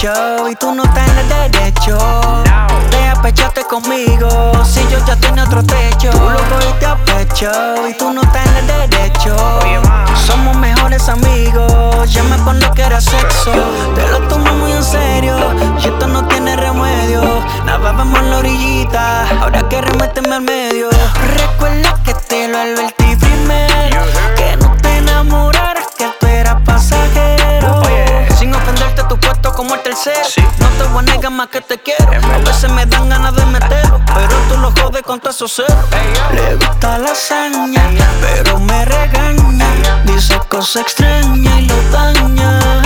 y tú no tienes derecho. No. De apecharte conmigo si yo ya tengo otro techo. Tú lo cogiste a pecho y tú no tienes derecho. Oye, ma. Somos mejores amigos, llama cuando quieras sexo. Te lo tomo muy en serio y esto no tiene remedio. Nadábamos en la orillita, ahora que reméteme al medio. Negar más que te quiero. A veces me dan ganas de meterlo, pero tú lo jodes con todo eso cero. Ey, yo. Le gusta la hazaña, pero me regaña. Dice cosas extrañas y lo daña.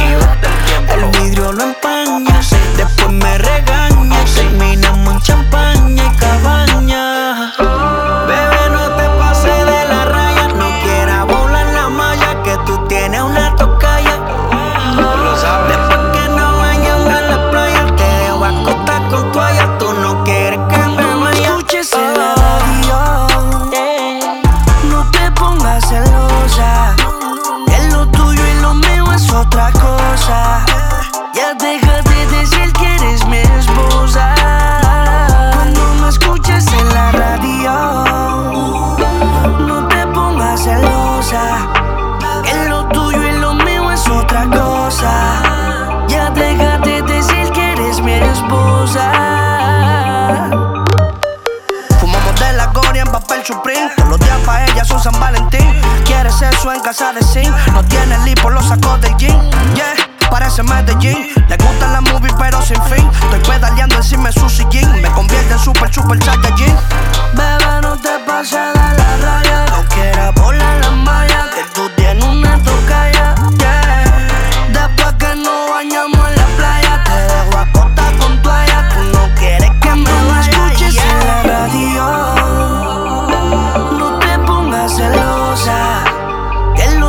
Sexo en casa de Sim. No tiene lipo, lo sacó del jean. Yeah. Parece Medellín, le gustan las movies pero sin fin. Estoy pedaleando encima su sillín. Me convierte en super, super saiyajin.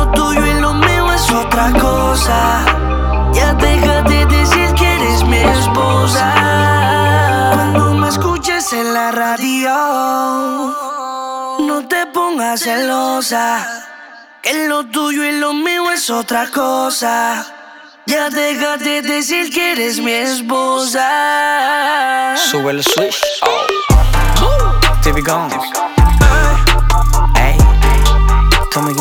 Lo tuyo y lo mío es otra cosa. Ya deja de decir que eres mi esposa. Cuando me escuches en la radio, no te pongas celosa. Que lo tuyo y lo mío es otra cosa. Ya deja de decir que eres mi esposa. Sube el switch. TV gone. Ey, Tommy.